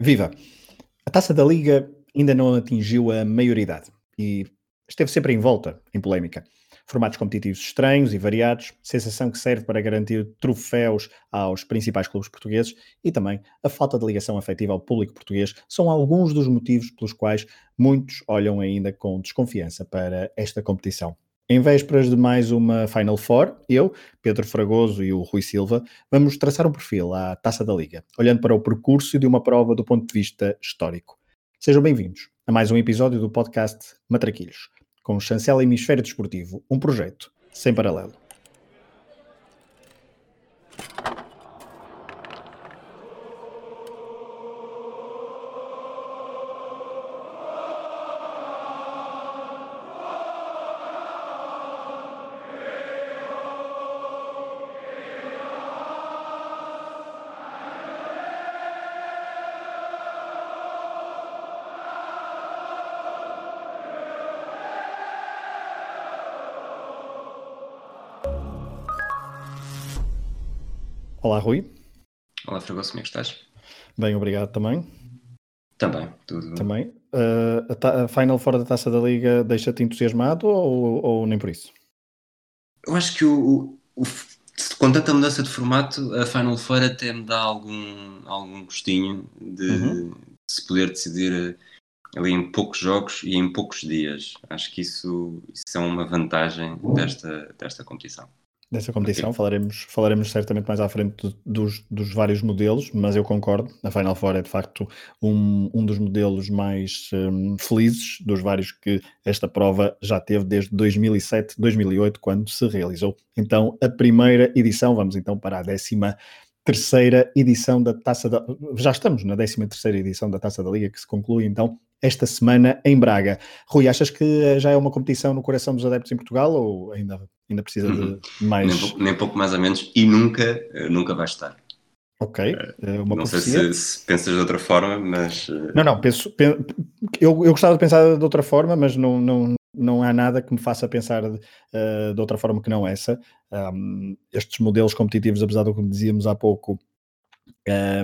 Viva! A taça da Liga ainda não atingiu a maioridade e esteve sempre em volta, em polémica. Formatos competitivos estranhos e variados, sensação que serve para garantir troféus aos principais clubes portugueses e também a falta de ligação afetiva ao público português são alguns dos motivos pelos quais muitos olham ainda com desconfiança para esta competição. Em vésperas de mais uma Final Four, eu, Pedro Fragoso e o Rui Silva vamos traçar um perfil à Taça da Liga, olhando para o percurso de uma prova do ponto de vista histórico. Sejam bem-vindos a mais um episódio do podcast Matraquilhos, com o Chancela Hemisfério Desportivo, um projeto sem paralelo. Fragoso, como é que estás? Bem, obrigado também. Também, tudo. Também. Uh, a, a, Final fora da Taça da Liga deixa-te entusiasmado ou, ou, nem por isso? Eu acho que o, o, com tanta mudança de formato, a Final Four até me dá algum, algum gostinho de, uhum. de se poder decidir ali em poucos jogos e em poucos dias. Acho que isso, isso é uma vantagem desta, desta competição dessa competição. Falaremos, falaremos certamente mais à frente dos, dos vários modelos, mas eu concordo. A Final Four é de facto um, um dos modelos mais um, felizes dos vários que esta prova já teve desde 2007, 2008, quando se realizou. Então, a primeira edição, vamos então para a décima terceira edição da Taça da... Já estamos na décima terceira edição da Taça da Liga, que se conclui então esta semana em Braga. Rui, achas que já é uma competição no coração dos adeptos em Portugal ou ainda, ainda precisa uhum. de mais... Nem, nem, pouco mais ou menos, e nunca, eh, nunca vai estar. Ok, uh, uma Não sei se, se, pensas de outra forma, mas... Não, não, penso, penso eu, eu gostava de pensar de outra forma, mas não, não, não há nada que me faça pensar de, uh, de outra forma que não essa. Um, estes modelos competitivos, apesar do que dizíamos há pouco,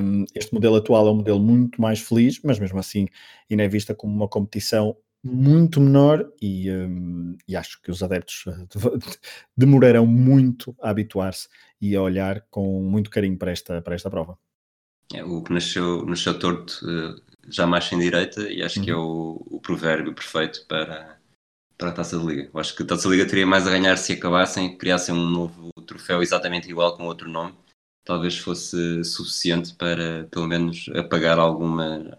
um, este modelo atual é um modelo muito mais feliz, mas mesmo assim ainda é vista como uma competição muito menor e, um, e acho que os adeptos eh, demorarão muito a habituar-se e a olhar com muito carinho para esta, para esta prova. É, o que nasceu, nasceu torto uh, jamais sem direita e acho uhum. que é uhum. o, o provérbio perfeito para, para a Taça de Liga. Eu acho que a Taça de Liga teria mais a ganhar se acabassem, criassem um novo troféu exatamente igual com outro nome. Talvez fosse suficiente para, pelo menos, apagar alguma,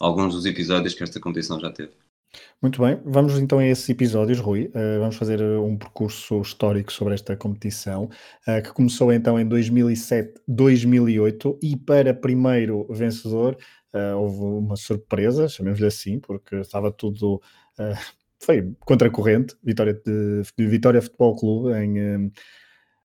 alguns dos episódios que esta competição já teve. Muito bem, vamos então a esses episódios, Rui. Uh, vamos fazer um percurso histórico sobre esta competição, uh, que começou então em 2007-2008 e para primeiro vencedor uh, houve uma surpresa, chamemos-lhe assim, porque estava tudo foi contra a corrente, Vitória, de, de Vitória Futebol Clube, em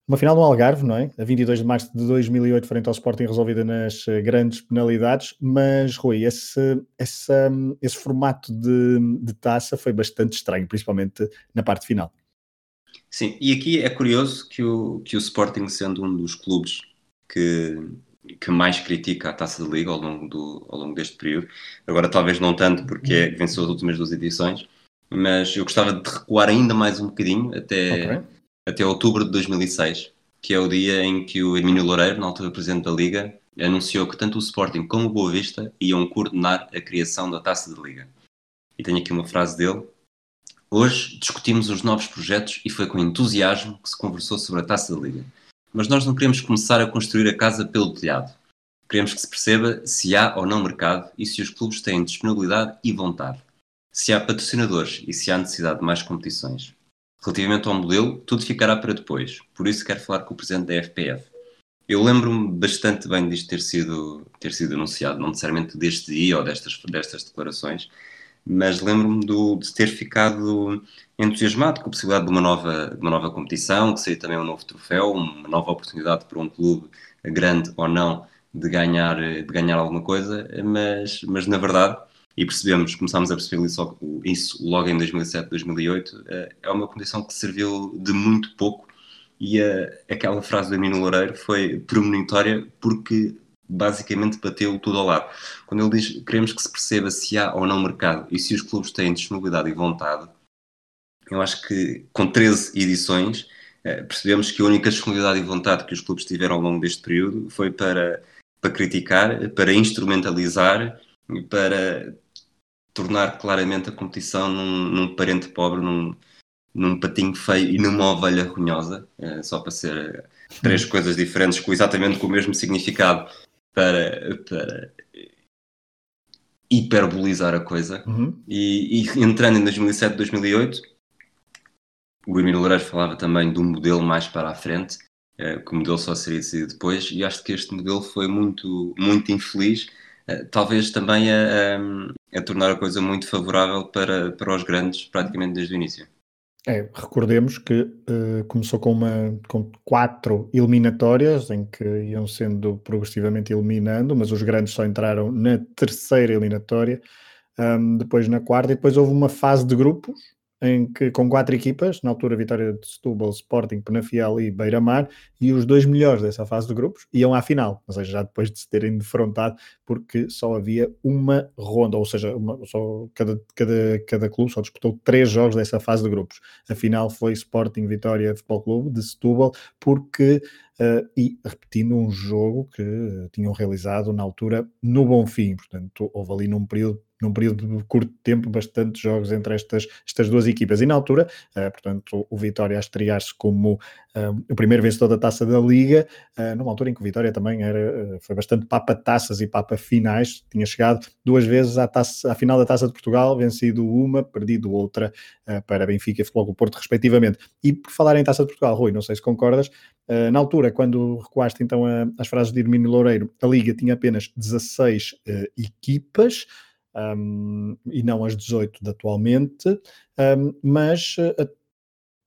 uma final no Algarve, não é? A 22 de março de 2008, frente ao Sporting, resolvida nas eh, grandes penalidades. Mas, Rui, esse, esse, esse formato de, de taça foi bastante estranho, principalmente na parte final. Sim, e aqui é curioso que o, que o Sporting, sendo um dos clubes que, que mais critica a taça de liga ao longo, do, ao longo deste período, agora talvez não tanto porque é, venceu as últimas duas edições, mas eu gostava de recuar ainda mais um bocadinho até, okay. Até outubro de 2006, que é o dia em que o Hermínio Loureiro, na altura presidente da Liga, anunciou que tanto o Sporting como o Boa Vista iam coordenar a criação da Taça de Liga. E tenho aqui uma frase dele. Hoje discutimos os novos projetos e foi com entusiasmo que se conversou sobre a Taça de Liga. Mas nós não queremos começar a construir a casa pelo telhado. Queremos que se perceba se há ou não mercado e se os clubes têm disponibilidade e vontade se há patrocinadores e se há necessidade de mais competições. Relativamente ao modelo, tudo ficará para depois, por isso quero falar com o presidente da FPF. Eu lembro-me bastante bem disto ter sido, ter sido anunciado, não necessariamente deste dia ou destas, destas declarações, mas lembro-me de ter ficado entusiasmado com a possibilidade de uma nova, de uma nova competição, que seria também um novo troféu, uma nova oportunidade para um clube, grande ou não, de ganhar, de ganhar alguma coisa, mas, mas na verdade e percebemos, começámos a perceber isso, isso logo em 2007, 2008, eh, é uma condição que serviu de muito pouco e a, aquela frase do Emílio Loureiro foi premonitória porque basicamente bateu tudo ao lado. Quando ele diz queremos que se perceba se há ou não mercado e se os clubes têm disponibilidade e vontade, eu acho que com 13 edições eh, percebemos que a única disponibilidade e vontade que os clubes tiveram ao longo deste período foi para, para criticar, para instrumentalizar para tornar claramente a competição num, num parente pobre, num, num patinho feio e numa ovelha runhosa, eh, só para ser três coisas diferentes com exatamente com o mesmo significado para, para hiperbolizar a coisa. Uhum. E, e, entrando em 2007, 2008, o Hermínio Loureiro falava também de um modelo mais para a frente, eh, que o modelo só seria decidido depois, e acho que este modelo foi muito, muito infeliz, eh, talvez também a, a, a tornar a coisa muito favorável para, para os grandes, praticamente desde o início. É, recordemos que uh, começou com, uma, com quatro eliminatórias, em que iam sendo progressivamente eliminando, mas os grandes só entraram na terceira eliminatória, um, depois na quarta, e depois houve uma fase de grupos, em que com quatro equipas, na altura Vitória de Setúbal, Sporting, Penafiel e Beira-Mar, e os dois melhores dessa fase de grupos iam à final, ou seja, já depois de se terem defrontado, porque só havia uma ronda, ou seja, uma, só cada, cada, cada clube só disputou três jogos dessa fase de grupos. A final foi Sporting Vitória Futebol Clube de Setúbal, porque Uh, e repetindo um jogo que tinham realizado na altura no Bonfim, portanto houve ali num período num período de curto tempo, bastante jogos entre estas, estas duas equipas. E na altura, uh, portanto, o Vitória a estrear-se como uh, o primeiro vencedor da taça da Liga, uh, numa altura em que o Vitória também era, foi bastante papa-taças e papa-finais, tinha chegado duas vezes à, taça, à final da taça de Portugal, vencido uma, perdido outra para Benfica e Futebol do Porto, respectivamente. E por falar em taça de Portugal, Rui, não sei se concordas, na altura, quando recuaste então as frases de Irmínio Loureiro, a Liga tinha apenas 16 equipas, um, e não as 18 de atualmente, um, mas uh,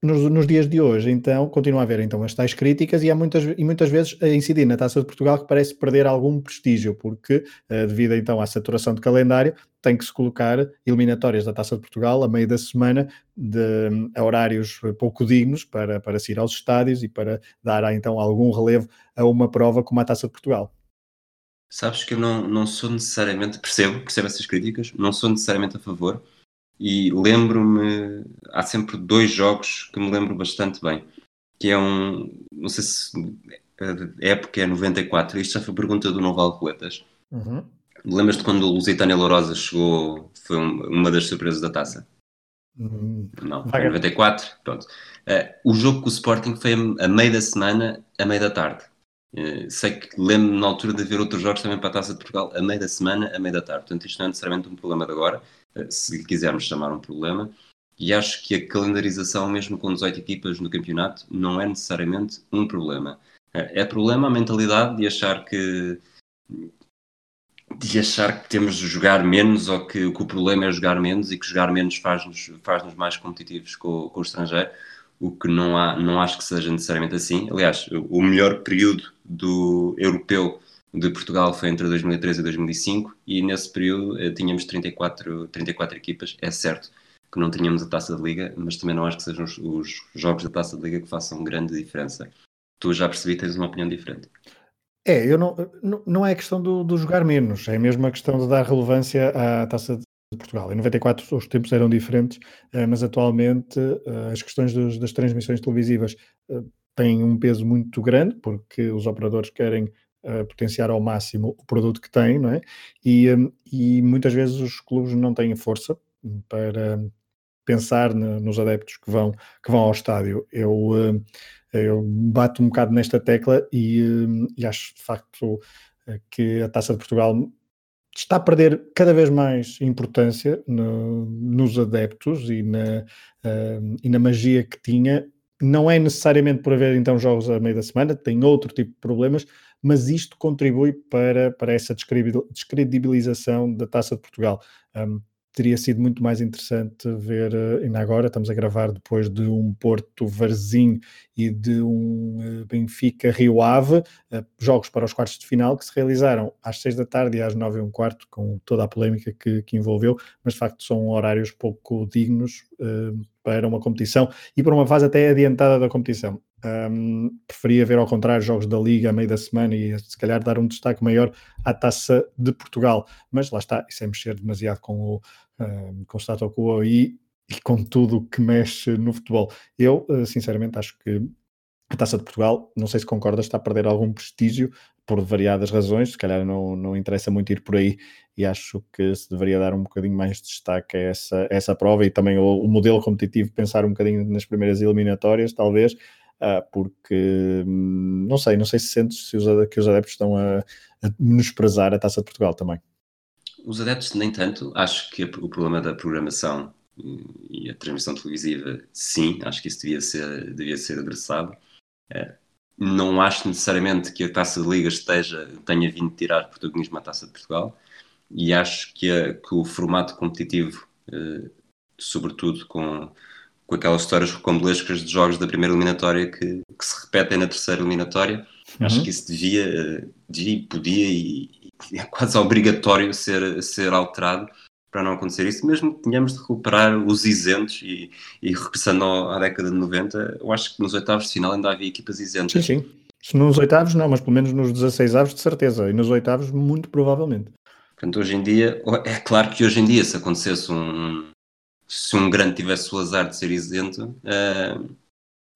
nos, nos, dias de hoje, então, continua a haver então as tais críticas e há muitas, e muitas vezes a incidir na Taça de Portugal que parece perder algum prestígio, porque uh, devido então à saturação de calendário, tem que se colocar eliminatórias da Taça de Portugal a meio da semana de, a horários pouco dignos para, para se ir aos estádios e para dar então algum relevo a uma prova como a Taça de Portugal. Sabes que eu não, não sou necessariamente, percebo, percebo essas críticas, não sou necessariamente a favor e lembro-me, há sempre dois jogos que me lembro bastante bem, que é um, não sei se a época é 94, isto já foi pergunta do Noval Coletas. Uhum. Lembras-te quando o Lusitânia Lourosa chegou, foi uma das surpresas da taça? Uhum. Não, foi 94, pronto. Uh, o jogo com o Sporting foi a meio da semana, a meio da tarde. Uh, sei que lembro na altura de haver outros jogos também para a Taça de Portugal a meio da semana, a meio da tarde. Portanto, isto não é necessariamente um problema de agora, uh, se lhe quisermos chamar um problema. E acho que a calendarização, mesmo com 18 equipas no campeonato, não é necessariamente um problema. Uh, é problema a mentalidade de achar que de achar que temos de jogar menos ou que, que o problema é jogar menos e que jogar menos faz-nos faz -nos mais competitivos com, com o estrangeiro o que não, há, não acho que seja necessariamente assim. Aliás, o melhor período do europeu de Portugal foi entre 2013 e 2005 e nesse período eh, tínhamos 34, 34 equipas. É certo que não tínhamos a taça de liga, mas também não acho que sejam os, os jogos da taça de liga que façam grande diferença. Tu já percebi, tens uma opinião diferente. É, eu não, não, é questão do, do, jogar menos, é mesmo a questão de dar relevância à taça de Portugal. Em 94 os tempos eram diferentes, eh, mas atualmente eh, as questões das transmissões televisivas eh, têm um peso muito grande, porque os operadores querem potenciar ao máximo o produto que têm, não é? E, e muitas vezes os clubes não têm força para pensar nos adeptos que vão, que vão ao estádio. Eu, eu bato um bocado nesta tecla e, e acho de facto que a Taça de Portugal está a perder cada vez mais importância no, nos adeptos e na, uh, e na magia que tinha. Não é necessariamente por haver então jogos a meio da semana, tem outro tipo de problemas, mas isto contribui para, para essa descredibilização da Taça de Portugal. Um, teria sido muito mais interessante ver, eh, ainda agora, estamos a gravar depois de um Porto Varzim e de um eh, Benfica Rio Ave, eh, jogos para os quartos de final que se realizaram às seis da tarde e às nove e um quarto, com toda a polémica que, que envolveu, mas de facto são horários pouco dignos uh, para uma competição e para uma fase até adiantada da competição. Um, preferia ver ao contrário jogos da Liga a meio da semana e se calhar dar um destaque maior à taça de Portugal. Mas lá está, isso é mexer demasiado com o, um, com o status quo e, e com tudo que mexe no futebol. Eu, uh, sinceramente, acho que a taça de Portugal, não sei se concordas, está a perder algum prestígio por variadas razões, se calhar não, não interessa muito ir por aí e acho que se deveria dar um bocadinho mais de destaque a essa, a essa prova e também o, o modelo competitivo, pensar um bocadinho nas primeiras eliminatórias, talvez, porque hum, não sei, não sei se sentes se os, que os adeptos estão a, a menosprezar a Taça de Portugal também. Os adeptos, nem tanto, acho que o problema da programação e a transmissão televisiva, sim, acho que isso devia ser, devia ser adressado. Uh, não acho necessariamente que a Taça de Liga esteja, tenha vindo tirar protagonismo à Taça de Portugal e acho que, a, que o formato competitivo, uh, sobretudo com, com aquelas histórias rocambolescas de jogos da primeira eliminatória que, que se repetem na terceira eliminatória. Uhum. Acho que isso devia, devia podia e, e, é quase obrigatório ser, ser alterado para não acontecer isso, mesmo que tenhamos de recuperar os isentos e, e regressando à década de 90, eu acho que nos oitavos de final ainda havia equipas isentas. Sim, sim. Se nos oitavos não, mas pelo menos nos 16 avos de certeza, e nos oitavos muito provavelmente. Portanto, hoje em dia, é claro que hoje em dia se acontecesse um, se um grande tivesse o azar de ser isento, uh,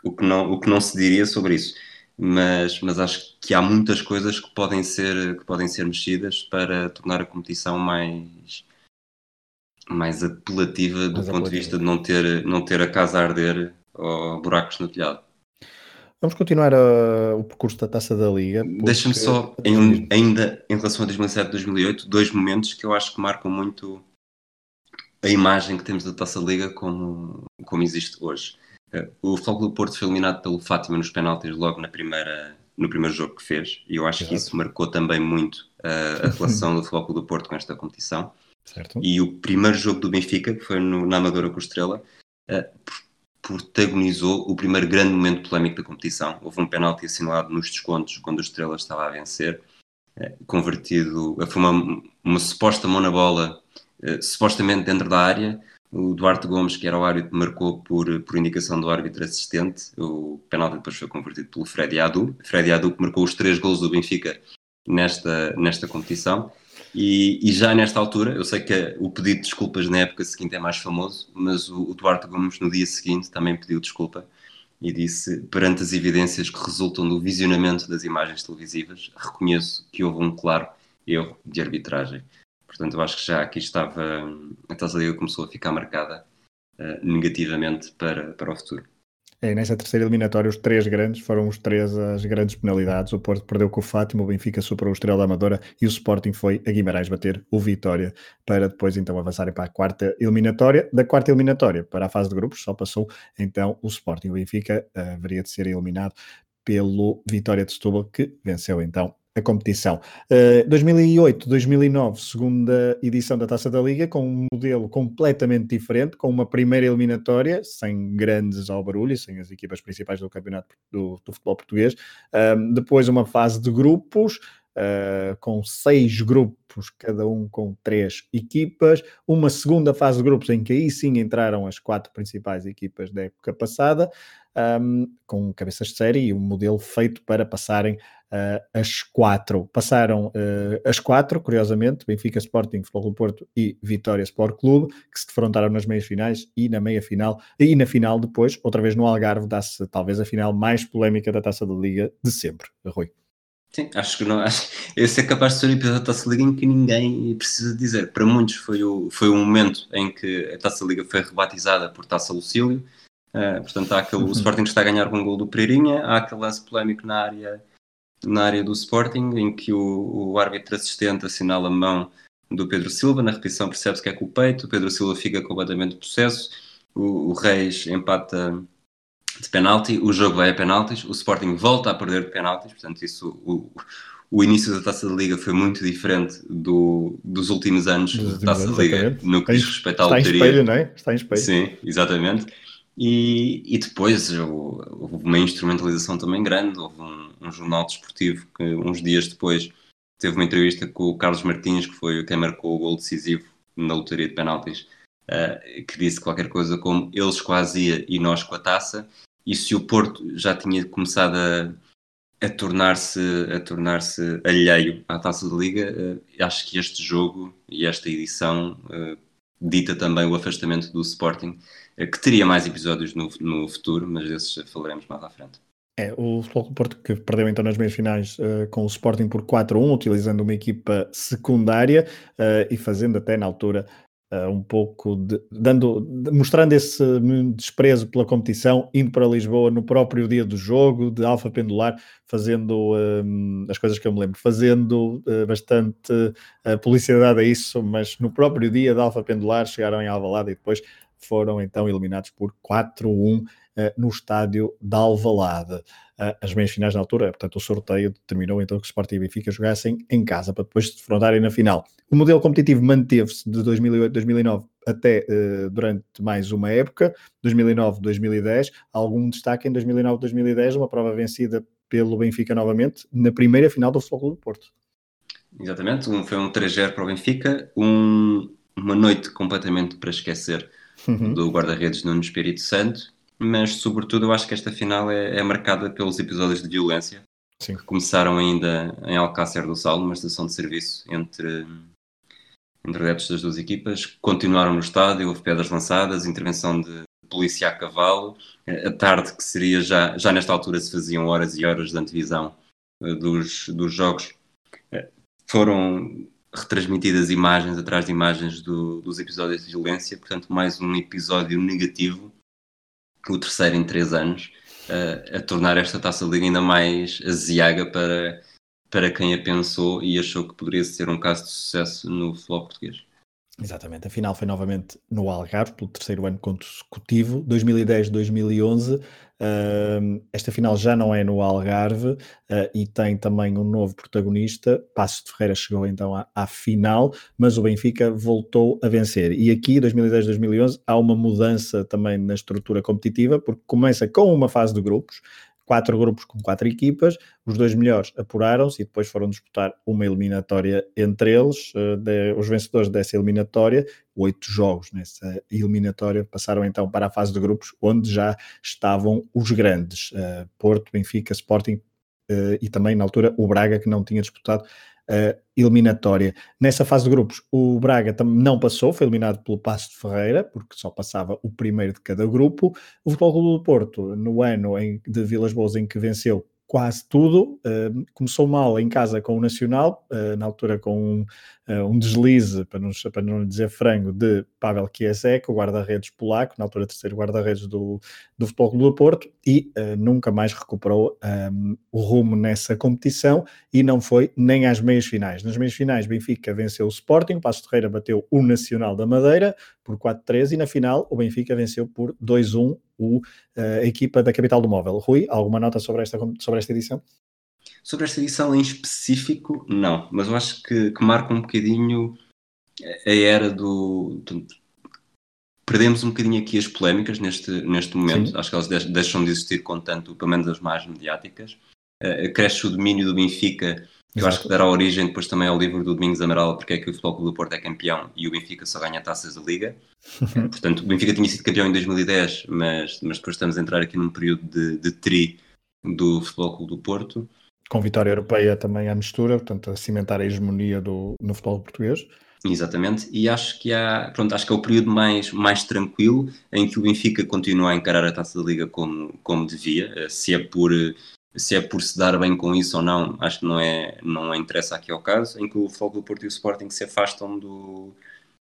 o, que não, o que não se diria sobre isso. Mas, mas acho que há muitas coisas que podem ser, que podem ser mexidas para tornar a competição mais, mais apelativa do ponto de vista de não ter, não ter a casa a arder ou buracos no telhado. Vamos continuar a, o percurso da Taça da Liga. Porque... Deixa-me só, em, ainda em relação a 2007 e 2008, dois momentos que eu acho que marcam muito a imagem que temos da Taça Liga como, como existe hoje. Eh, o Futebol do Porto foi eliminado pelo Fátima nos penaltis logo na primeira, no primeiro jogo que fez, e eu acho Exato. que isso marcou também muito a, a relação do Futebol do Porto com esta competição. Certo. E o primeiro jogo do Benfica, que foi no, na Amadora com o Estrela, uh, protagonizou o primeiro grande momento polémico da competição. Houve um penalti assinalado nos descontos quando o Estrela estava a vencer, convertido, foi uma, uma suposta mão na bola eh, supostamente dentro da área. O Duarte Gomes, que era o árbitro, marcou por, por indicação do árbitro assistente. O penalti depois foi convertido pelo Freddy Adu. Freddy Adu que marcou os três gols do Benfica nesta, nesta competição. E, e, já nesta altura, eu sei que o pedido de desculpas na época seguinte é mais famoso, mas o, o Duarte Gomes no dia seguinte também pediu desculpa e disse: perante as evidências que resultam do visionamento das imagens televisivas, reconheço que houve um claro erro de arbitragem. Portanto, eu acho que já aqui estava, a Taça Liga começou a ficar marcada uh, negativamente para, para o futuro. É, nessa terceira eliminatória, os três grandes foram os três as grandes penalidades. O Porto perdeu com o Fátima, o Benfica superou o Estrela da Amadora e o Sporting foi a Guimarães bater o Vitória para depois então avançarem para a quarta eliminatória. Da quarta eliminatória para a fase de grupos, só passou então o Sporting. O Benfica uh, haveria de ser eliminado pelo Vitória de Setúbal, que venceu então a competição. Uh, 2008, 2009, segunda edição da Taça da Liga, com um modelo completamente diferente, com uma primeira eliminatória, sem grandes albarulhos, sem as equipas principais do campeonato do, do futebol português. Um, depois uma fase de grupos, uh, com seis grupos, cada um com três equipas. Uma segunda fase de grupos, em que aí sim entraram as quatro principais equipas da época passada, um, com cabeças de série e um modelo feito para passarem uh, as quatro. Passaram uh, as quatro, curiosamente, Benfica Sporting, Futebol Porto e Vitória Sport Clube, que se defrontaram nas meias finais e na meia final, e na final depois, outra vez no Algarve, dá-se talvez a final mais polémica da Taça da Liga de sempre, Rui. Sim, acho que não. Acho, esse é capaz de ser o episódio da Taça Liga em que ninguém precisa dizer. Para muitos foi o, foi o momento em que a Taça Liga foi rebatizada por Taça Lucílio. Uh, portanto, há aquele, o Sporting está a ganhar com um gol do Pereirinha, há aquele lance polémico na área na área do Sporting, em que o, o árbitro assistente assinala a mão do Pedro Silva, na repetição percebe-se que é com o peito, o Pedro Silva fica completamente possesso, o, o Reis empata de penalti, o jogo vai a penaltis, o Sporting volta a perder de penaltis, portanto isso, o, o início da Taça da Liga foi muito diferente do, dos últimos anos dos da Taça da Liga, no que diz respeito à loteria. Está em espelho, não é? Está em espelho. Sim, exatamente. E, e depois houve uma instrumentalização também grande, houve um, um, jornal desportivo que uns dias depois teve uma entrevista com o Carlos Martins, que foi quem marcou o gol decisivo na lotaria de penaltis, uh, que disse qualquer coisa como eles quase ia e nós com a taça, e se o Porto já tinha começado a, a tornar-se a tornar-se alheio à Taça da Liga, uh, acho que este jogo e esta edição uh, dita também o afastamento do Sporting, que teria mais episódios no, no futuro, mas desses falaremos mais à frente. É, o Futebol Porto que perdeu então nas meias finais uh, com o Sporting por 4-1, utilizando uma equipa secundária uh, e fazendo até na altura uh, um pouco de, dando, de, mostrando esse desprezo pela competição, indo para Lisboa no próprio dia do jogo, de alfa pendular, fazendo as coisas que eu me lembro, fazendo bastante publicidade a isso, mas no próprio dia de alfa pendular chegaram em Alvalade e depois foram então eliminados por 4-1 eh, no estádio de Alvalade. Eh, as meias finais na altura, portanto, o sorteio determinou então que o Sporting e Benfica jogassem em casa para depois se defrontarem na final. O modelo competitivo manteve-se de 2008-2009 até uh, durante mais uma época, 2009-2010. Algum destaque em 2009-2010, uma prova vencida pelo Benfica novamente, na primeira final do Futebol do Porto. Exatamente, um, foi um 3-0 para o Benfica, um, uma noite completamente para esquecer uhum. do guarda-redes Nuno Espírito Santo mas sobretudo eu acho que esta final é, é marcada pelos episódios de violência Sim. que começaram ainda em Alcácer do Sal, numa estação de serviço entre, entre adeptos das duas equipas, continuaram no estádio, houve pedras lançadas, intervenção de polícia a cavalo, a tarde que seria já, já nesta altura se faziam horas e horas de antevisão eh, dos, dos jogos, eh, foram retransmitidas imagens atrás de imagens do, dos episódios de violência, portanto mais um episódio negativo o terceiro em três anos, uh, a tornar esta taça liga ainda mais aziaga para, para quem a pensou e achou que poderia ser um caso de sucesso no futebol português. Exatamente, a final foi novamente no Algarve, pelo terceiro ano consecutivo, 2010-2011. Esta final já não é no Algarve uh, e tem também um novo protagonista. Passos de Ferreira chegou então à, à, final, mas o Benfica voltou a vencer. E aqui, 2010-2011, há uma mudança também na estrutura competitiva, porque começa com uma fase de grupos, quatro grupos com quatro equipas, os dois melhores apuraram-se e depois foram disputar uma eliminatória entre eles, uh, de, os vencedores dessa eliminatória, oito jogos nessa eliminatória, passaram então para a fase de grupos, onde já estavam os grandes, uh, Porto, Benfica, Sporting, uh, e também na altura o Braga, que não tinha disputado uh, eliminatória. Nessa fase de grupos, o Braga não passou, foi eliminado pelo Passo de Ferreira, porque só passava o primeiro de cada grupo. O Futebol Clube do Porto, no ano em, de Vilas Boas em que venceu quase tudo. Uh, começou mal em casa com o Nacional, uh, na altura com um, uh, um, deslize, para não, para não dizer frango, de Pavel Kiesek, o guarda-redes polaco, na altura terceiro guarda-redes do, do Futebol Clube do Porto, e nunca mais recuperou um, o rumo nessa competição e não foi nem às meias finais. Nas meias finais, Benfica venceu o Sporting, Passo Ferreira bateu o Nacional da Madeira por 4-3 e na final o Benfica venceu por 2-1 o, a equipa da Capital do Móvel. Rui, alguma nota sobre esta, sobre esta edição? Sobre esta edição em específico, não, mas eu acho que, que marca um bocadinho a era do, do, Perdemos um bocadinho aqui as polémicas neste, neste momento, Sim. acho que elas deixam de existir com tanto, pelo menos as mais mediáticas. Uh, cresce o domínio do Benfica eu acho que dará origem depois também ao livro do Domingos Amaral, porque é que o Futebol Clube do Porto é campeão e o Benfica só ganha taças da Liga. Portanto, o Benfica tinha sido campeão em 2010, mas, mas depois estamos a entrar aqui num período de, de tri do Futebol Clube do Porto. Com vitória europeia também à mistura, portanto, a cimentar a hegemonia do, no futebol português. Exatamente, e acho que há, pronto, acho que é o período mais, mais tranquilo em que o Benfica continua a encarar a taça da Liga como, como devia, se é por se é por se dar bem com isso ou não, acho que não é, não é interessa aqui ao caso, em que o Fogo do Porto e o Sporting se afastam do,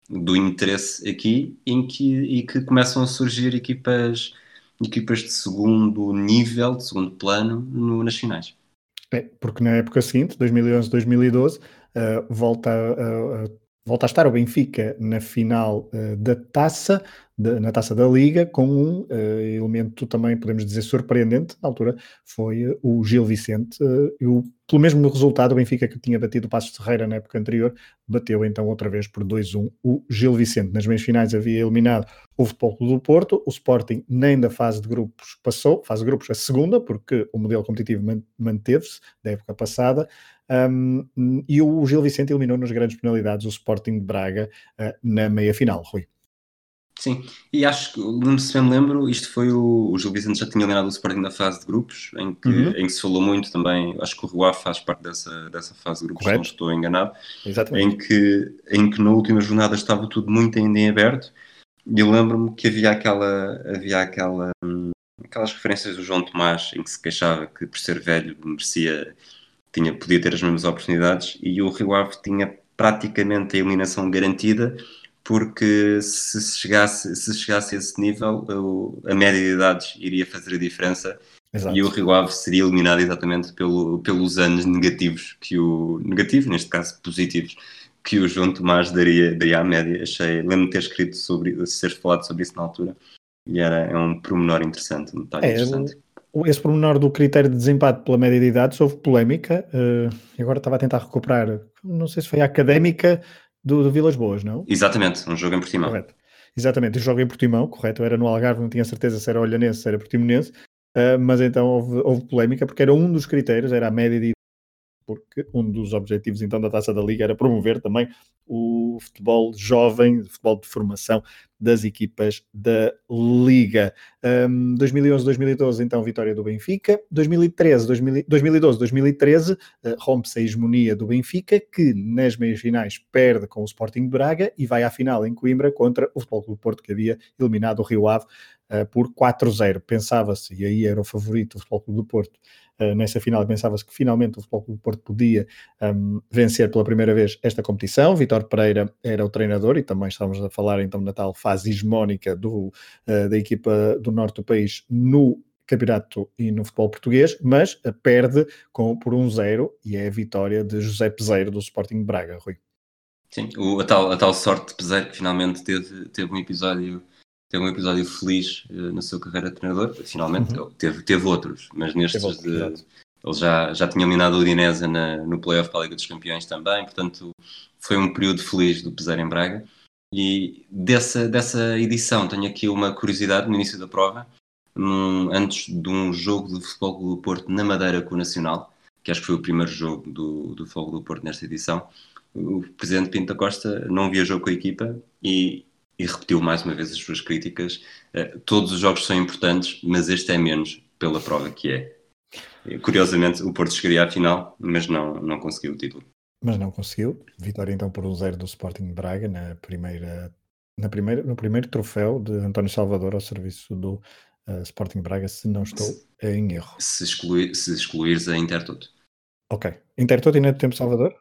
do interesse aqui em que, e que começam a surgir equipas, equipas de segundo nível, de segundo plano no, nas finais. É, porque na época seguinte, 2011-2012, uh, volta a, a volta a estar o Benfica na final uh, da taça, de, na taça da Liga, com um uh, elemento também, podemos dizer, surpreendente. Na altura foi uh, o Gil Vicente. e o, pelo mesmo resultado, o Benfica que tinha batido o Passos de Ferreira na época anterior, bateu então outra vez por 2-1 o Gil Vicente. Nas meias finais havia eliminado o Futebol Clube do Porto, o Sporting nem da fase de grupos passou, fase de grupos a segunda, porque o modelo competitivo manteve-se da época passada. Um, e o Gil Vicente eliminou nas grandes penalidades o Sporting de Braga uh, na meia final, Rui. Sim, e acho que, se bem me lembro, isto foi o, o Gil Vicente já tinha eliminado o Sporting na fase de grupos, em que, uhum. em que se falou muito também, acho que o Rua faz parte dessa, dessa fase de grupos, Correto. não estou enganado, Exatamente. Em, que, em que na última jornada estava tudo muito ainda em aberto, e eu lembro-me que havia aquela, havia aquela, aquelas referências do João Tomás, em que se queixava que por ser velho merecia, tinha, podia ter as mesmas oportunidades, e o Rio Ave tinha praticamente a eliminação garantida, porque se chegasse, se chegasse a esse nível, a média de idades iria fazer a diferença Exato. e o Rio Ave seria eliminado exatamente pelo, pelos anos negativos que o negativo, neste caso positivos, que o João Tomás daria, daria à média. Achei, lembro-me de ter escrito sobre, ser falado sobre isso na altura e era é um pormenor interessante, um detalhe é, interessante. Esse pormenor do critério de desempate pela média de idades houve polémica, uh, e agora estava a tentar recuperar, não sei se foi a académica do, do Vilas Boas, não? Exatamente, um jogo em Portimão. Correto. Exatamente, o jogo em Portimão, correto, era no Algarve, não tinha certeza se era olhanense, se era portimonense, uh, mas então houve, houve, polémica, porque era um dos critérios, era a média de porque um dos objetivos então da Taça da Liga era promover também o futebol jovem, o futebol de formação das equipas da Liga. Um, 2011-2012, então, vitória do Benfica. 2013, 2012-2013, uh, rompe-se a hegemonia do Benfica, que nas meias-finais perde com o Sporting Braga e vai à final em Coimbra contra o Futebol Clube Porto, que havia eliminado o Rio Ave uh, por 4-0. Pensava-se, e aí era o favorito o Futebol Clube do Porto, uh, nessa final, pensava-se que finalmente o Futebol Clube do Porto podia um, vencer pela primeira vez esta competição. Vitor Pereira era o treinador e também estávamos a falar então na tal fase hegemónica do, uh, da equipa do norte do país no campeonato e no futebol português, mas perde com, por um zero e é a vitória de José Peseiro do Sporting de Braga, Rui. Sim, o, a, tal, a tal sorte de Peseiro que finalmente teve, teve um episódio teve um episódio feliz uh, na sua carreira de treinador, finalmente, uhum. teve, teve outros, mas nestes de, ele já, já tinha eliminado o Udinese na, no playoff para a Liga dos Campeões também, portanto foi um período feliz do Peseiro em Braga. E dessa, dessa edição tenho aqui uma curiosidade no início da prova, antes de um jogo de futebol do Porto na Madeira com o Nacional, que acho que foi o primeiro jogo do, do Futebol do Porto nesta edição, o presidente Pinto da Costa não viajou com a equipa e e repetiu mais uma vez as suas críticas. Uh, todos os jogos são importantes, mas este é menos pela prova que é. Curiosamente, o Porto chegaria à final, mas não, não conseguiu o título. Mas não conseguiu. Vitória então por um zero do Sporting de Braga na primeira, na primeira, no primeiro troféu de António Salvador ao serviço do uh, Sporting Braga, se não estou se, em erro. Se, excluir, se excluires a Intertoto. Ok. Intertoto ainda é do tempo Salvador?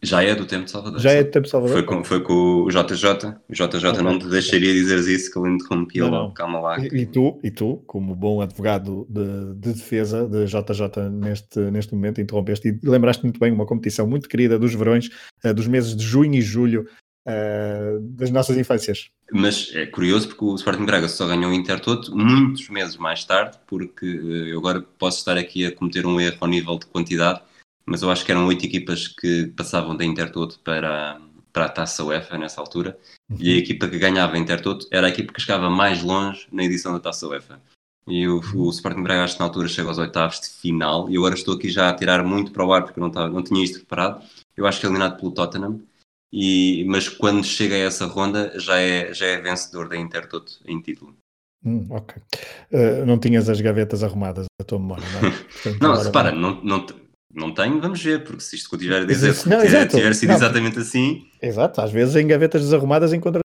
Já é do tempo de Salvador. Já é do tempo de Salvador? Foi com, foi com o JJ. O JJ okay. não te deixaria dizer isso, que ele interrompia logo. Calma lá. E, e, tu, e tu, como bom advogado de, de, defesa de JJ neste, neste momento, interrompeste e lembraste muito bem uma competição muito querida dos verões, uh, dos meses de junho e julho uh, das nossas infâncias. Mas é curioso porque o Sporting Braga só ganhou o Intertoto muitos meses mais tarde, porque uh, eu agora posso estar aqui a cometer um erro ao nível de quantidade mas eu acho que eram oito equipas que passavam da Intertoto para, para a Taça UEFA nessa altura, uhum. e a uhum. equipa que ganhava a Intertoto era a equipa que chegava mais longe na edição da Taça UEFA. E o, uhum. o Sporting Braga, acho que na altura chega aos oitavos de final, e agora estou aqui já a tirar muito para o ar porque não, estava, não tinha isto preparado. Eu acho que é eliminado pelo Tottenham, e, mas quando chega a essa ronda já é, já é vencedor da Intertoto em título. Hum, ok. Uh, não tinhas as gavetas arrumadas da tua memória, não é? Portanto, não, repara, não, não, não tenho, vamos ver, porque se isto continuar a dizer, não, tiver, tiver sido não, exatamente assim. Exato, às vezes em gavetas desarrumadas encontramos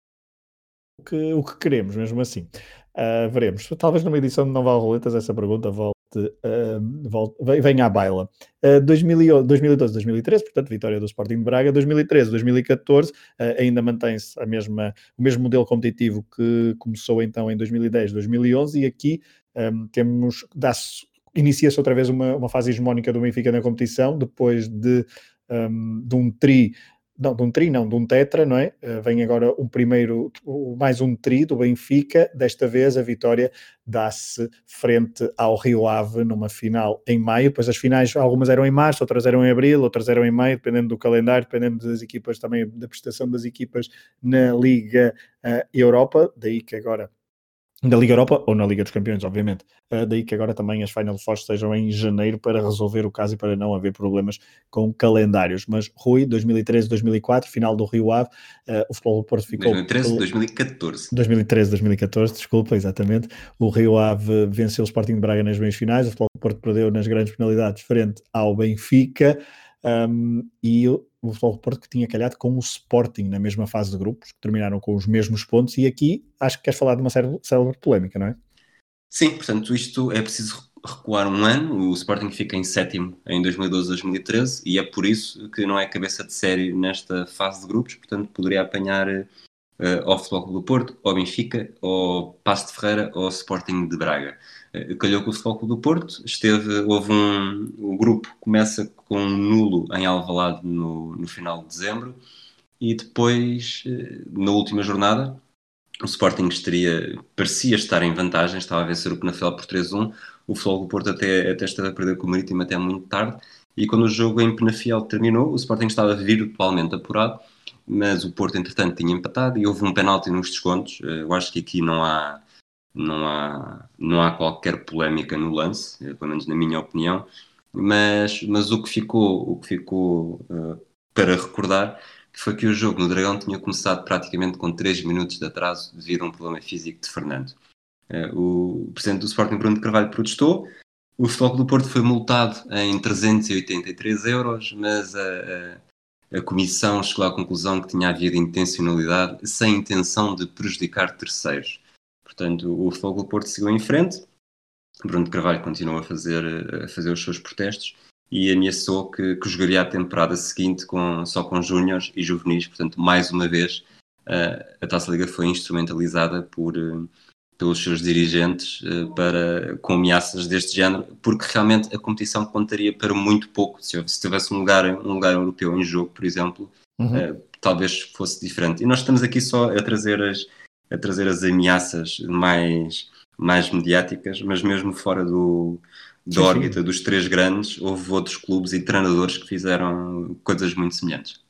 o que, o que queremos, mesmo assim. Uh, veremos. Talvez numa edição de Nova Roletas essa pergunta volte, uh, volte venha à baila. Uh, 2012, 2013, portanto, vitória do Sporting de Braga. 2013, 2014, ainda mantém-se a mesma, o mesmo modelo competitivo que começou então em 2010, 2011, e aqui um, temos, dá-se inicia-se outra vez uma, uma fase hegemónica do Benfica na competição, depois de, um, de um tri, não, de um tri não, de um tetra, não é? Uh, vem agora um primeiro, mais um tri do Benfica, desta vez a vitória dá-se frente ao Rio Ave numa final em maio, depois as finais algumas eram em março, outras eram em abril, outras eram em maio, dependendo do calendário, dependendo das equipas também, da prestação das equipas na Liga uh, Europa, daí que agora da Liga Europa ou na Liga dos Campeões, obviamente. Uh, daí que agora também as Final Four sejam em janeiro para resolver o caso e para não haver problemas com calendários. Mas Rui, 2013, 2004, final do Rio Ave, uh, o Futebol do Porto ficou... 2013, 2014. 2013, 2014, desculpa, exatamente. O Rio Ave venceu o Sporting de Braga nas meias finais, o Futebol do Porto perdeu nas grandes penalidades frente ao Benfica. Um, e o Futebol Porto que tinha calhado com o Sporting na mesma fase de grupos, que terminaram com os mesmos pontos, e aqui acho que queres falar de uma célebre polémica, não é? Sim, portanto, isto é preciso recuar um ano, o Sporting fica em sétimo em 2012-2013 e é por isso que não é cabeça de série nesta fase de grupos, portanto poderia apanhar uh, ao Futebol do Porto, ao Benfica, ao Passo de Ferreira ou Sporting de Braga. Uh, calhou com o Futebol do Porto, esteve, houve um, o grupo começa com um nulo em Alvalade no, no final de dezembro e depois, uh, na última jornada, o Sporting estaria, parecia estar em vantagem, estava a vencer o Penafiel por 3-1, o Futebol do Porto até, até esteve a perder com o Marítimo até muito tarde, e quando o jogo em Penafiel terminou, o Sporting estava virtualmente apurado, mas o Porto entretanto tinha empatado e houve um penalti nos descontos, eh, eu acho que aqui não há, não há, não há qualquer polémica no lance, eh, pelo menos na minha opinião, mas, mas o que ficou, o que ficou uh, para recordar foi que o jogo no Dragão tinha começado praticamente com 3 minutos de atraso devido a um problema físico de Fernando. Eh, o presidente do Sporting, Bruno Carvalho, protestou. O Futebol do Porto foi multado em 383 euros, mas a, a, a, comissão chegou à conclusão que tinha havido intencionalidade sem intenção de prejudicar terceiros. Portanto, o Futebol Porto seguiu em frente. Bruno de Carvalho continuou a fazer, a fazer os seus protestos e ameaçou que, que jogaria a temporada seguinte com, só com júniores e juvenis. Portanto, mais uma vez, a Taça Liga foi instrumentalizada por, uh, pelos seus dirigentes uh, para, com ameaças deste género, porque realmente a competição contaria para muito pouco. Se, se tivesse um lugar, um lugar europeu em jogo, por exemplo, uhum. talvez fosse diferente. E nós estamos aqui só a trazer as, a trazer as ameaças mais, mais mediáticas, mas mesmo fora do da órbita dos três grandes, houve outros clubes e treinadores que fizeram coisas muito semelhantes.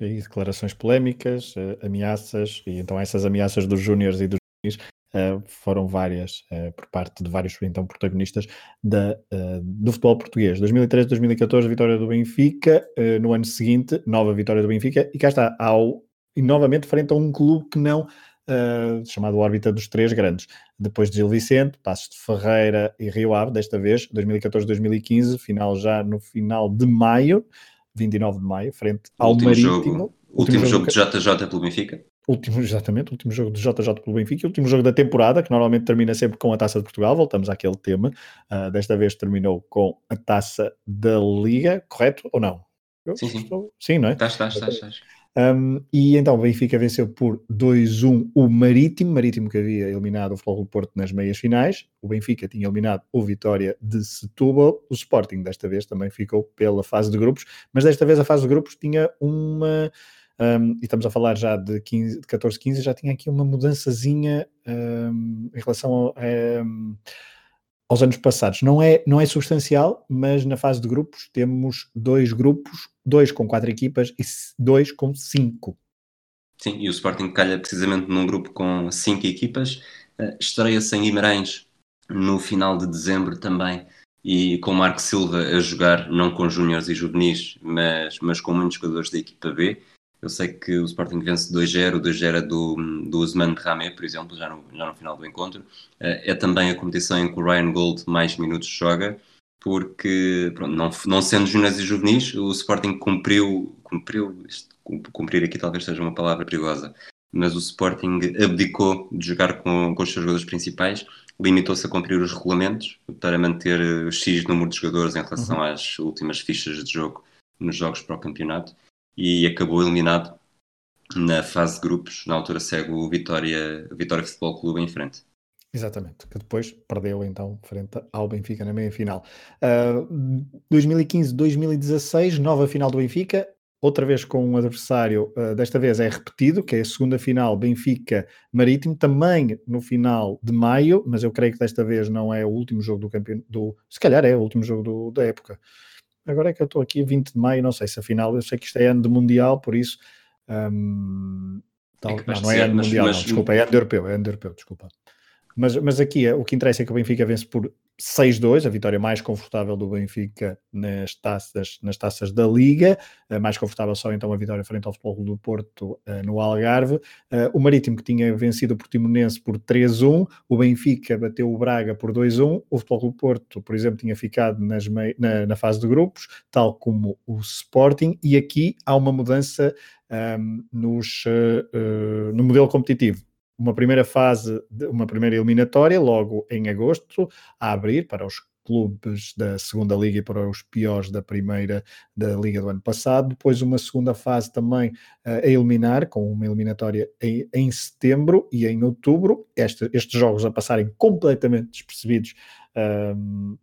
E declarações polémicas, uh, ameaças, e então essas ameaças dos júniores e dos juvenis uh, foram várias uh, por parte de vários então protagonistas da, do futebol português. 2013, 2014, vitória do Benfica, no ano seguinte, nova vitória do Benfica, e cá está, ao, e novamente frente a um clube que não uh, chamado órbita dos três grandes. Depois de Gil Vicente, Passos de Ferreira e Rio Ave, desta vez, 2014-2015, final já no final de maio, 29 de maio, frente ao último Marítimo. Jogo, último, último jogo, jogo de JJ pelo Benfica. Último, exatamente, último jogo de JJ pelo Benfica, último jogo da temporada, que normalmente termina sempre com a Taça de Portugal, voltamos àquele tema. Uh, desta vez terminou com a Taça da Liga, correto ou não? sim, sim. Estou... Sim, não é? Estás, estás, estás. Um, e então o Benfica venceu por 2-1 o Marítimo, Marítimo que havia eliminado o Futebol do Porto nas meias finais. O Benfica tinha eliminado o Vitória de Setúbal. O Sporting desta vez também ficou pela fase de grupos, mas desta vez a fase de grupos tinha uma. Um, e estamos a falar já de, 15, de 14, 15, já tinha aqui uma mudançazinha um, em relação ao, aos anos passados. Não é, não é substancial, mas na fase de grupos temos dois grupos, dois com quatro equipas e dois com cinco. Sim, e o Sporting calha precisamente num grupo com cinco equipas. Uh, Estreia-se em Guimarães no final de dezembro também e com o Marco Silva a jogar não com júniores e juvenis, mas, mas com muitos jogadores da equipa B. Eu sei que o Sporting vence 2-0, o 2-0 do, do Usman Ramé, por exemplo, já no, já no final do encontro. Eh, é também a competição em que o Ryan Gold mais minutos joga, porque, pronto, não, não sendo juniores e juvenis, o Sporting cumpriu, cumpriu, cumprir aqui talvez seja uma palavra perigosa, mas o Sporting abdicou de jogar com, com os seus jogadores principais, limitou-se a cumprir os regulamentos para manter o X número de jogadores em relação uhum. às últimas fichas de jogo nos jogos para o campeonato e acabou eliminado na fase de grupos. Na altura segue o Vitória, Vitória Futebol Clube em frente. Exatamente, que depois perdeu então frente ao Benfica na meia final. Uh, 2015-2016, nova final do Benfica, outra vez com um adversário, uh, desta vez é repetido, que é a segunda final Benfica-Marítimo, também no final de maio, mas eu creio que desta vez não é o último jogo do campeonato, se calhar é o último jogo do, da época. Agora é que eu estou aqui 20 de maio, não sei se afinal, eu sei que isto é ano de Mundial, por isso. Um, tal, é não, não é ano Mundial, mas... não, desculpa, é ano de europeu, é ano de europeu, desculpa. Mas, mas aqui o que interessa é que o Benfica vence por 6-2, a vitória mais confortável do Benfica nas taças, nas taças da Liga, a mais confortável só então a vitória frente ao Futebol do Porto uh, no Algarve. Uh, o Marítimo que tinha vencido o Portimonense por 3-1, o Benfica bateu o Braga por 2-1, o Futebol do Porto, por exemplo, tinha ficado mei... na, na, fase de grupos, tal como o Sporting, e aqui há uma mudança um, nos, uh, no modelo competitivo uma primeira fase, uma primeira eliminatória, logo em agosto, a abrir para os clubes da segunda liga e para os piores da primeira da liga do ano passado. Depois uma segunda fase também uh, a eliminar, com uma eliminatória em, em setembro e em outubro. Este, estes jogos a passarem completamente despercebidos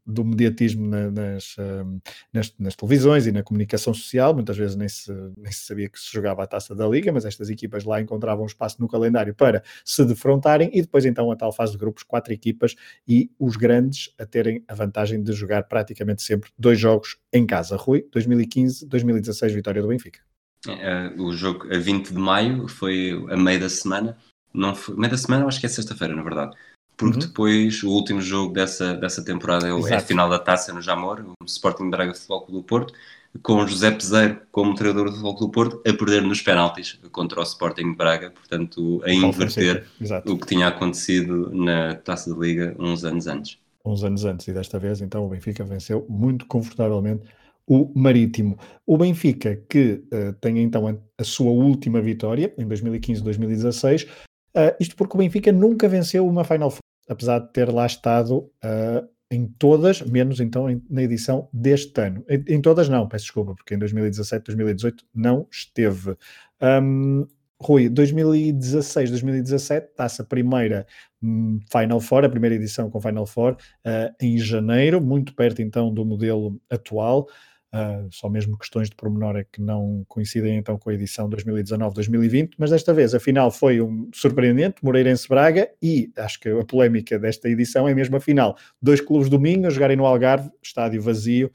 do mediatismo na, nas, um, nas, nas, televisões e na comunicação social. Muitas vezes nem se, nem se sabia que se jogava a taça da Liga, mas estas equipas lá encontravam espaço no calendário para se defrontarem e depois então a tal fase de grupos, quatro equipas e os grandes a terem a vantagem de jogar praticamente sempre dois jogos em casa. Rui, 2015, 2016, vitória do Benfica. É, o jogo a 20 de maio foi a meio da semana. Não foi, meio da semana, acho que é sexta-feira, na verdade porque uhum. depois o último jogo dessa, dessa temporada é, é a final da taça no Jamor, o Sporting Braga Futebol Clube do Porto, com José Peseiro como treinador do Futebol Clube do Porto, a perder nos penaltis contra o Sporting Braga, portanto, a inverter o que tinha acontecido na taça de Liga uns anos antes. Uns anos antes, e desta vez então o Benfica venceu muito confortavelmente o Marítimo. O Benfica, que uh, tem então a, a, sua última vitória em 2015-2016, uh, isto porque o Benfica nunca venceu uma Final Four apesar de ter lá estado uh, em todas, menos então em, na edição deste ano. Em, em, todas não, peço desculpa, porque em 2017, 2018 não esteve. Um, Rui, 2016, 2017, está-se a primeira um, Final Four, a primeira edição com Final Four, uh, em janeiro, muito perto então do modelo atual. Uh, só mesmo questões de pormenor é que não coincidem então com a edição 2019-2020, mas desta vez a final foi um surpreendente, Moreirense-Braga, e acho que a polémica desta edição é mesmo a final. Dois clubes domingo a jogarem no Algarve, estádio vazio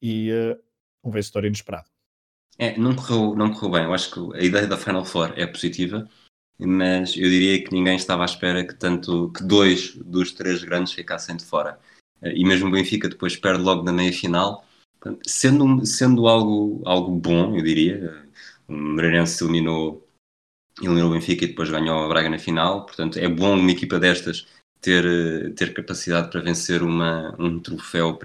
e uh, um vencedor inesperado. É, não correu, não correu bem. Eu acho que a ideia da Final Four é positiva, mas eu diria que ninguém estava à espera que tanto que dois dos três grandes ficassem de fora. E mesmo o Benfica depois perde logo na meia final Sendo, sendo algo, algo bom, eu diria, o Moreirense eliminou, eliminou o Benfica e depois ganhou a Braga na final, portanto é bom uma equipa destas ter, ter capacidade para vencer uma, um troféu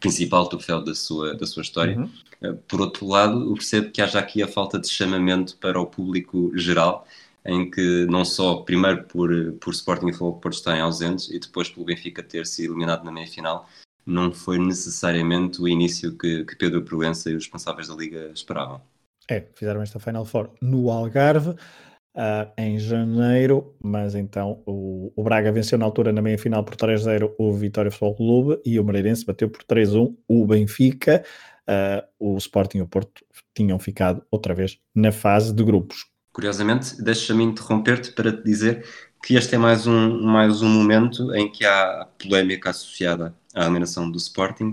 principal troféu da sua, da sua história. Uhum. Eh, por outro lado, eu percebo que haja aqui a falta de chamamento para o público geral, em que não só, primeiro por, por Sporting e Futebol Porto estarem ausentes e depois pelo Benfica ter se eliminado na meia-final, não foi necessariamente o início que, que Pedro Proença e os responsáveis da Liga esperavam. É, fizeram esta Final Four no Algarve uh, em janeiro, mas então o, o, Braga venceu na altura na meia final por 3-0 o Vitória Futebol Clube e o Mareirense bateu por 3-1 o Benfica. Uh, o Sporting e o Porto tinham ficado outra vez na fase de grupos. Curiosamente, deixa-me interromper-te para te dizer que este é mais um, mais um momento em que há polémica associada à eliminação do Sporting,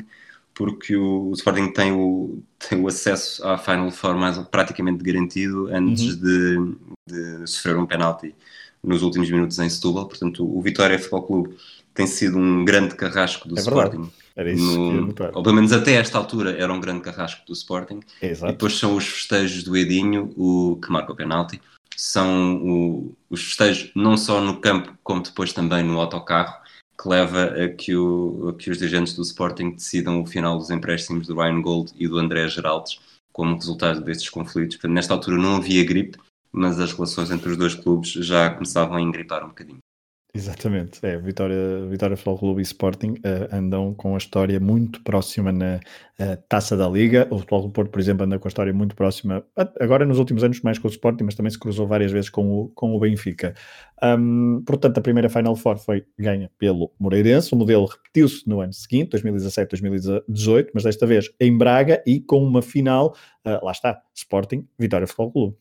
porque o, o Sporting tem o, tem o acesso à Final Four mais praticamente garantido antes uhum. de, de, sofrer um penalti nos últimos minutos em Setúbal. Portanto, o Vitória Futebol Clube tem sido um grande carrasco do é Sporting. Era isso no, ou pelo menos até esta altura era um grande carrasco do Sporting. Exato. E depois são os festejos do Edinho o que marca o penalti. São o, os festejos não só no campo, como depois também no autocarro que leva a que, o, a que os dirigentes do Sporting decidam o final dos empréstimos do Ryan Gold e do André Geraldes como resultado destes conflitos. Nesta altura não havia gripe, mas as relações entre os dois clubes já começavam a engripar um bocadinho. Exatamente, é, Vitória, Vitória Futebol Clube e Sporting uh, andam com a história muito próxima na uh, Taça da Liga, o Futebol do Porto, por exemplo, anda com a história muito próxima, agora nos últimos anos mais com o Sporting, mas também se cruzou várias vezes com o, com o Benfica. Um, portanto, a primeira Final Four foi ganha pelo Moreirense, o modelo repetiu-se no ano seguinte, 2017-2018, mas desta vez em Braga e com uma final, uh, lá está, Sporting, Vitória Futebol Clube.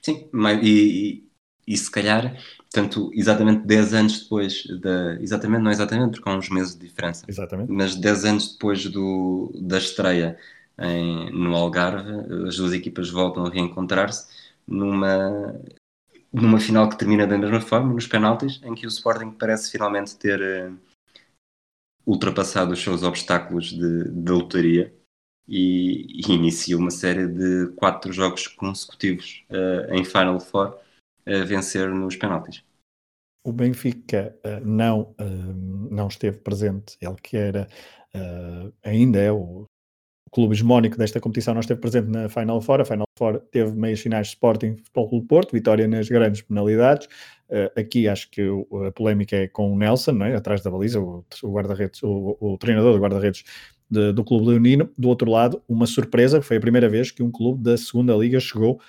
Sim, mas, e, e se calhar, tanto exatamente 10 anos depois da. Exatamente, não exatamente, porque há uns meses de diferença. Exatamente. Mas 10 anos depois do, da estreia em, no Algarve, as duas equipas voltam a reencontrar-se numa. numa final que termina da mesma forma, nos penaltis, em que o Sporting parece finalmente ter uh, ultrapassado os seus obstáculos de, de lotaria e, e inicia uma série de quatro jogos consecutivos uh, em Final Four vencer nos penaltis. O Benfica uh, não, não esteve presente, ele que era, ainda é o clube hegemónico desta competição não esteve presente na Final Four. A Final Four teve meias finais de Sporting Futebol Clube Porto, vitória nas grandes penalidades. Aqui acho que a polémica é com o Nelson, não é? atrás da baliza, o, guarda-redes, o, o, treinador do guarda-redes do Clube Leonino. Do outro lado, uma surpresa, foi a primeira vez que um clube da segunda liga chegou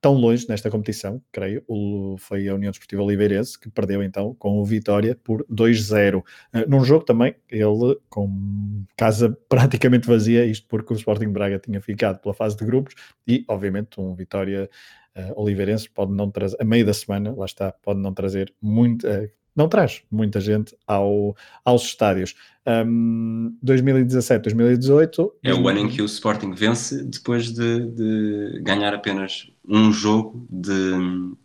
tão longe nesta competição, creio, o, foi a União Desportiva Oliveirense, que perdeu então com o Vitória por 2-0. Uh, eh, num jogo também, ele com casa praticamente vazia, isto porque o Sporting Braga tinha ficado pela fase de grupos e, obviamente, um Vitória uh, Oliveirense pode não trazer, a meio da semana, lá está, pode não trazer muito, uh, não traz muita gente ao, aos estádios. Um, 2017, 2018. É o ano em que o Sporting vence depois de, de ganhar apenas um jogo de,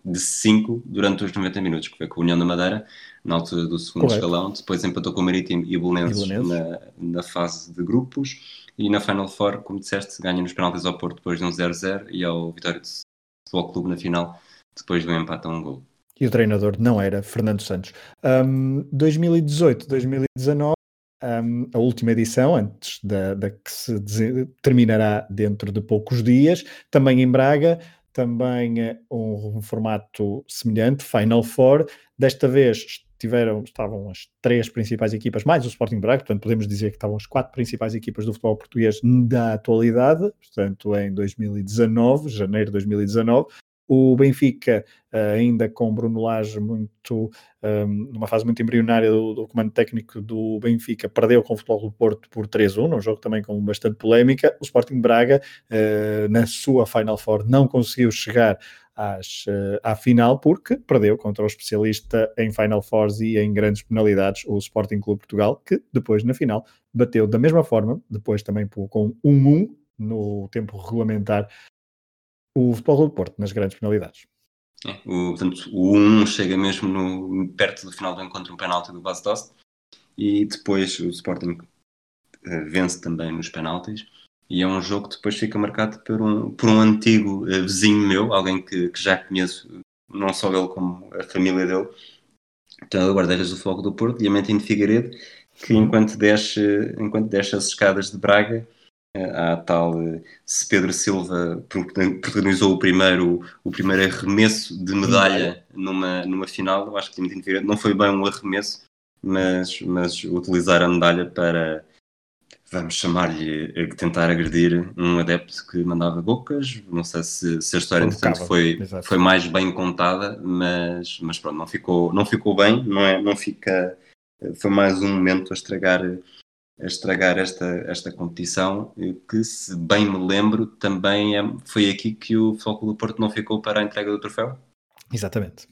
de cinco durante os 90 minutos, que foi com a União da Madeira, na altura do segundo Correto. escalão. Depois empatou com o Marítimo e o Belenenses na, na fase de grupos. E na Final Four, como disseste, ganha nos penaltis ao Porto depois de um 0-0 e ao Vitória de Futebol Clube na final, depois do empate a um gol e o treinador não era Fernando Santos. Um, 2018, 2019, um, a última edição, antes da, da que se terminará dentro de poucos dias, também em Braga, também eh, um, um, formato semelhante, Final Four. Desta vez tiveram, estavam as três principais equipas, mais o Sporting Braga, portanto podemos dizer que estavam as quatro principais equipas do futebol português da atualidade, portanto em 2019, janeiro de 2019, o Benfica, uh, ainda com Bruno Lage muito, um, numa fase muito embrionária do, do, comando técnico do Benfica, perdeu com o Futebol do Porto por 3-1, um jogo também com bastante polémica. O Sporting Braga, uh, na sua Final Four, não conseguiu chegar às, uh, à final porque perdeu contra o especialista em Final Fours e em grandes penalidades, o Sporting Clube Portugal, que depois na final bateu da mesma forma, depois também com 1-1 no tempo regulamentar o Futebol do Porto nas grandes penalidades. É, o, portanto, o 1 chega mesmo no, perto do final do encontro, um penalti do Bas Dost, e depois o Sporting uh, vence também nos penaltis. E é um jogo que depois fica marcado por um, por um antigo uh, vizinho meu, alguém que, que, já conheço, não só ele como a família dele, então, guarda-redes do Fogo do Porto, Diamantino Figueiredo, que enquanto desce, enquanto desce as escadas de Braga, a tal eh, se Pedro Silva protagonizou o primeiro, o primeiro arremesso de medalha numa, numa final, eu acho que Figueiredo não foi bem um arremesso, mas, mas utilizar a medalha para, vamos chamar-lhe, tentar agredir um adepto que mandava bocas. Não sei se, se a história, entretanto, foi, foi mais bem contada, mas, mas pronto, não ficou, não ficou bem, não, é, não fica. Foi mais um momento a estragar a estragar esta, esta competição, que se bem me lembro, também é, foi aqui que o Foco do Porto não ficou para a entrega do troféu. Exatamente.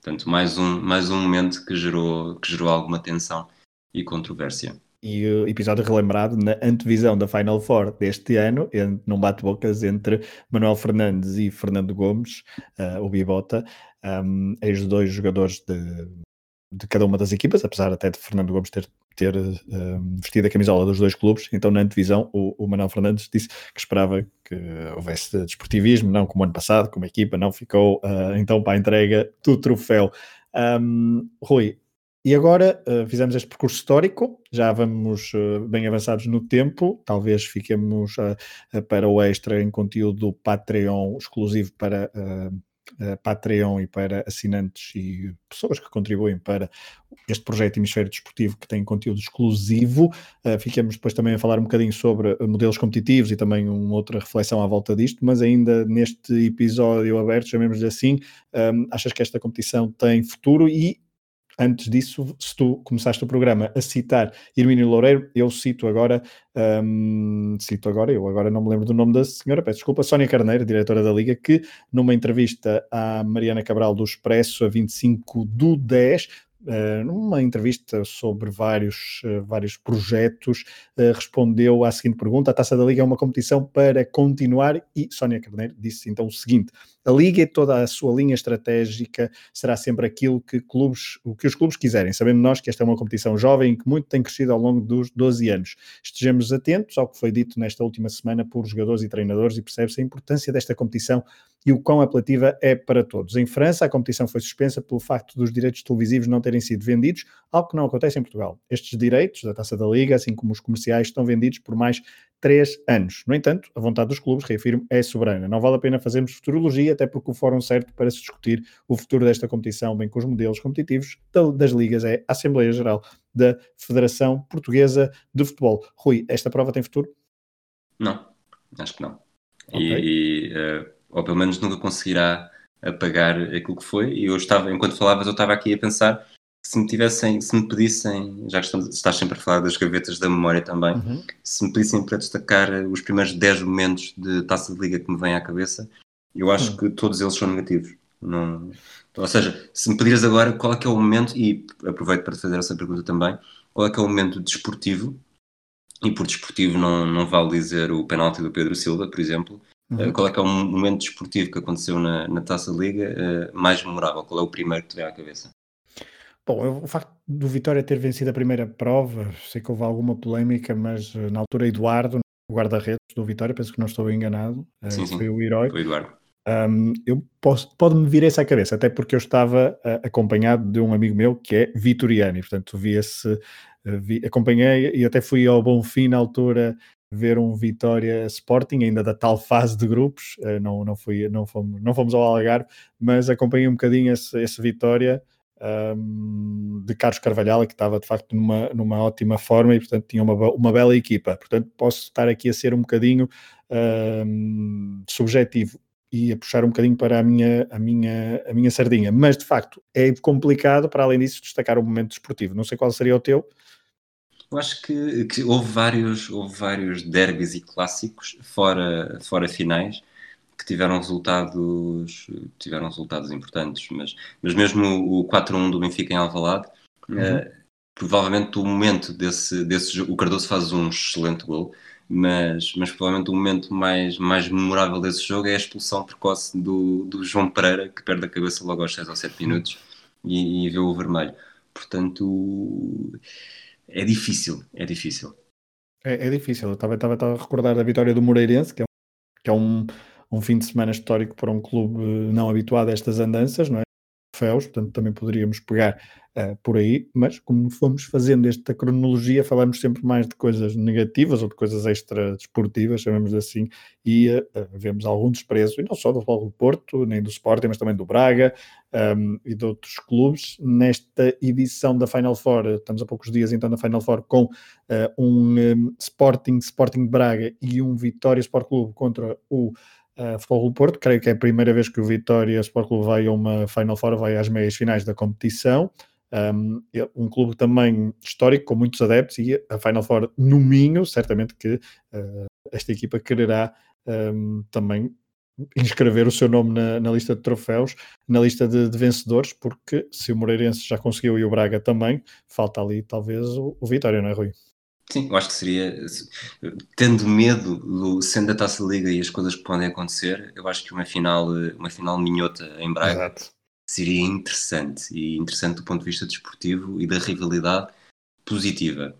Portanto, mais um, mais um momento que gerou, que gerou alguma tensão e controvérsia. E o episódio relembrado na antevisão da Final Four deste ano, num bate-bocas entre Manuel Fernandes e Fernando Gomes, uh, o Bibota, um, ex dois jogadores de, de cada uma das equipas, apesar até de Fernando Gomes ter ter uh, vestido a camisola dos dois clubes. Então, na antevisão, o, o Manuel Fernandes disse que esperava que houvesse desportivismo, não como ano passado, como a equipa não ficou uh, então para a entrega do troféu. Um, Rui, e agora uh, fizemos este percurso histórico, já vamos uh, bem avançados no tempo, talvez fiquemos uh, para o extra em conteúdo Patreon exclusivo para uh, Patreon e para assinantes e pessoas que contribuem para este projeto Hemisfério Desportivo que tem conteúdo exclusivo. Uh, ficamos depois também a falar um bocadinho sobre modelos competitivos e também uma outra reflexão à volta disto, mas ainda neste episódio aberto, chamemos-lhe assim, um, achas que esta competição tem futuro e antes disso, se tu começaste o programa a citar Irmínio Loureiro, eu cito agora, um, cito agora, eu agora não me lembro do nome da senhora, peço desculpa, Sónia Carneiro, diretora da Liga, que numa entrevista à Mariana Cabral do Expresso, a 25 do 10, uh, numa entrevista sobre vários, uh, vários projetos, uh, respondeu à seguinte pergunta: a Taça da Liga é uma competição para continuar? E Sónia Carneiro disse então o seguinte: a Liga e toda a sua linha estratégica será sempre aquilo que, clubes, o que os clubes quiserem. Sabendo nós que esta é uma competição jovem que muito tem crescido ao longo dos 12 anos. Estejamos atentos ao que foi dito nesta última semana por jogadores e treinadores e percebe-se a importância desta competição e o quão apelativa é para todos. Em França, a competição foi suspensa pelo facto dos direitos televisivos não terem sido vendidos, algo que não acontece em Portugal. Estes direitos da Taça da Liga, assim como os comerciais, estão vendidos por mais três anos. No entanto, a vontade dos clubes, reafirmo, é soberana. Não vale a pena fazermos futurologia, até porque o fórum certo para se discutir o futuro desta competição, bem com os modelos competitivos das ligas, é a Assembleia Geral da Federação Portuguesa de Futebol. Rui, esta prova tem futuro? Não, acho que não. Okay. E, e uh, ou pelo menos nunca conseguirá apagar aquilo que foi. E eu estava, enquanto falavas, eu estava aqui a pensar se me tivessem, se me pedissem, já que estamos, estás sempre a falar das gavetas da memória também, uhum. se me pedissem para destacar os primeiros 10 momentos de taça de liga que me vêm à cabeça, eu acho uhum. que todos eles são negativos. Não, ou seja, se me pedires agora qual é que é o momento, e aproveito para fazer essa pergunta também, qual é que é o momento desportivo, e por desportivo não, não vale dizer o penalti do Pedro Silva, por exemplo, Uhum. Eh, qual é que é o momento desportivo que aconteceu na, na Taça Liga uh, mais memorável? Qual é o primeiro que te vem à cabeça? Bom, o facto do Vitória ter vencido a primeira prova, sei que houve alguma polémica, mas uh, na altura Eduardo, o guarda-redes do Vitória, penso que não estou enganado, sim, sim. foi o herói. Foi Eduardo. Um, eu posso, pode-me vir essa à cabeça, até porque eu estava uh, acompanhado de um amigo meu que é vitoriano, e portanto vi esse, vi, acompanhei e até fui ao Bom Fim na altura ver um Vitória Sporting, ainda da tal fase de grupos, uh, não, não, fui, não, fomos, não fomos ao Algarve, mas acompanhei um bocadinho esse, esse Vitória um, de Carlos Carvalhal, que estava de facto numa, numa ótima forma e portanto tinha uma, uma bela equipa, portanto posso estar aqui a ser um bocadinho um, subjetivo e a puxar um bocadinho para a minha, a, minha, a minha sardinha, mas de facto é complicado para além disso destacar o momento desportivo, não sei qual seria o teu, eu acho que, que, houve vários, houve vários derbys e clássicos fora, fora finais que tiveram resultados, tiveram resultados importantes, mas, mas mesmo o 4-1 do Benfica em Alvalade, uhum. uh, provavelmente o momento desse, desse o Cardoso faz um excelente gol, mas, mas provavelmente o momento mais, mais memorável desse jogo é a expulsão precoce do, do João Pereira, que perde a cabeça logo aos 6 ou 7 minutos e, e vê o vermelho. Portanto, é difícil, é difícil. É, é difícil. Eu estava, estava, estava, a recordar da vitória do Moreirense, que é, que é um, um fim de semana histórico para um clube não habituado a estas andanças, não é? Troféus, portanto também poderíamos pegar uh, por aí, mas como fomos fazendo esta cronologia, falamos sempre mais de coisas negativas ou de coisas extra desportivas, chamamos assim, e uh, vemos algum desprezo, e não só do Futebol do Porto, nem do Sporting, mas também do Braga um, e de outros clubes. Nesta edição da Final Four, estamos a poucos dias então na Final Four, com uh, um, um Sporting, Sporting Braga e um Vitória Sport Clube contra o uh, Futebol Porto. Creio que é a primeira vez que o Vitória Sport Clube vai a uma Final Four, vai às meias finais da competição. Um, um, clube também histórico, com muitos adeptos, e a Final Four no Minho, certamente que uh, esta equipa quererá um, também inscrever o seu nome na, na, lista de troféus, na lista de, de, vencedores, porque se o Moreirense já conseguiu e o Braga também, falta ali talvez o, o Vitória, não é, Rui? Sim, eu acho que seria, tendo medo do sendo a Taça Liga e as coisas que podem acontecer, eu acho que uma final, uma final minhota em Braga Exato. seria interessante e interessante do ponto de vista desportivo e da rivalidade positiva.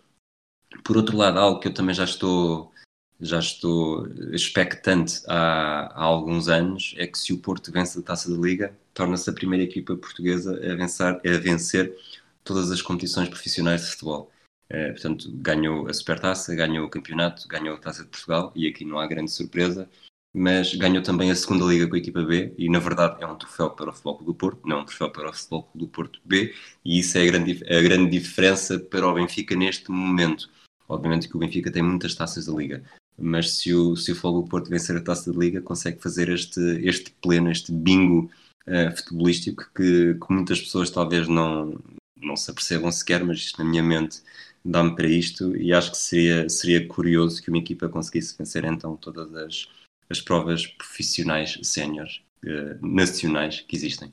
Por outro lado, algo que eu também já estou já estou expectante há, há alguns anos é que se o Porto vence a Taça da Liga, torna-se a primeira equipa portuguesa a vencer, a vencer todas as competições profissionais de futebol. Eh, portanto, ganhou a Supertaça, ganhou o campeonato, ganhou a Taça de Portugal e aqui não há grande surpresa, mas ganhou também a segunda liga com a equipa B e na verdade é um troféu para o Futebol Clube do Porto, não um troféu para o Futebol Clube do Porto B e isso é a grande, a grande diferença para o Benfica neste momento. Obviamente que o Benfica tem muitas taças da liga, mas se o, se o Futebol do Porto vencer a taça da liga consegue fazer este, este pleno, este bingo uh, futebolístico que, que muitas pessoas talvez não, não se apercebam sequer, mas isto na minha mente dá-me para isto e acho que seria, seria curioso que uma equipa conseguisse vencer então todas as, as provas profissionais séniores uh, nacionais que existem.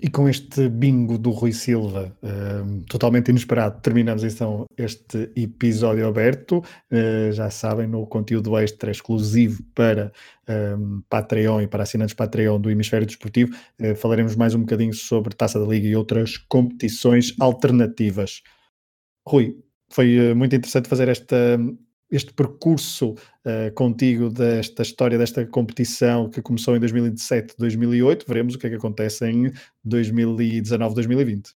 E com este bingo do Rui Silva, uh, totalmente inesperado, terminamos então este episódio aberto. Uh, já sabem, no conteúdo extra exclusivo para um, Patreon e para assinantes Patreon do Hemisfério Desportivo, uh, falaremos mais um bocadinho sobre Taça da Liga e outras competições alternativas. Rui, foi muito interessante fazer esta este percurso uh, contigo desta história, desta competição que começou em 2017, 2008. Veremos o que é que acontece em 2019, 2020.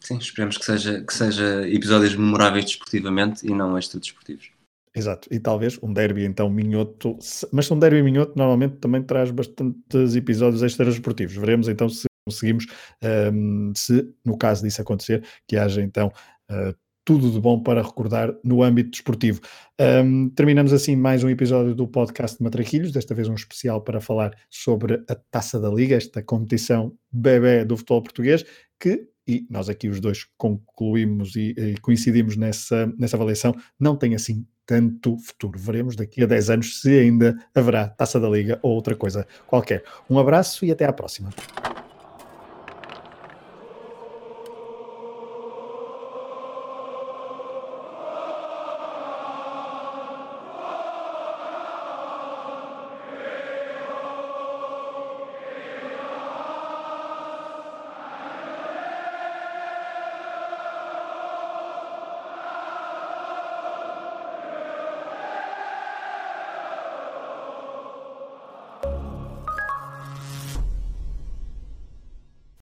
Sim, esperemos que seja, que seja episódios memoráveis desportivamente e não extra desportivos. Exato, e talvez um derby então minhoto, mas um derby minhoto normalmente também traz bastantes episódios extra desportivos. Veremos então se conseguimos, um, ehm, se no caso disso acontecer, que haja então uh, tudo de bom para recordar no âmbito desportivo. Um, terminamos assim mais um episódio do podcast de Matraquilhos, desta vez um especial para falar sobre a Taça da Liga, esta competição bebê do futebol português, que, e nós aqui os dois concluímos e, e coincidimos nessa, nessa avaliação, não tem assim tanto futuro. Veremos daqui a 10 anos se ainda haverá Taça da Liga ou outra coisa qualquer. Um abraço e até à próxima.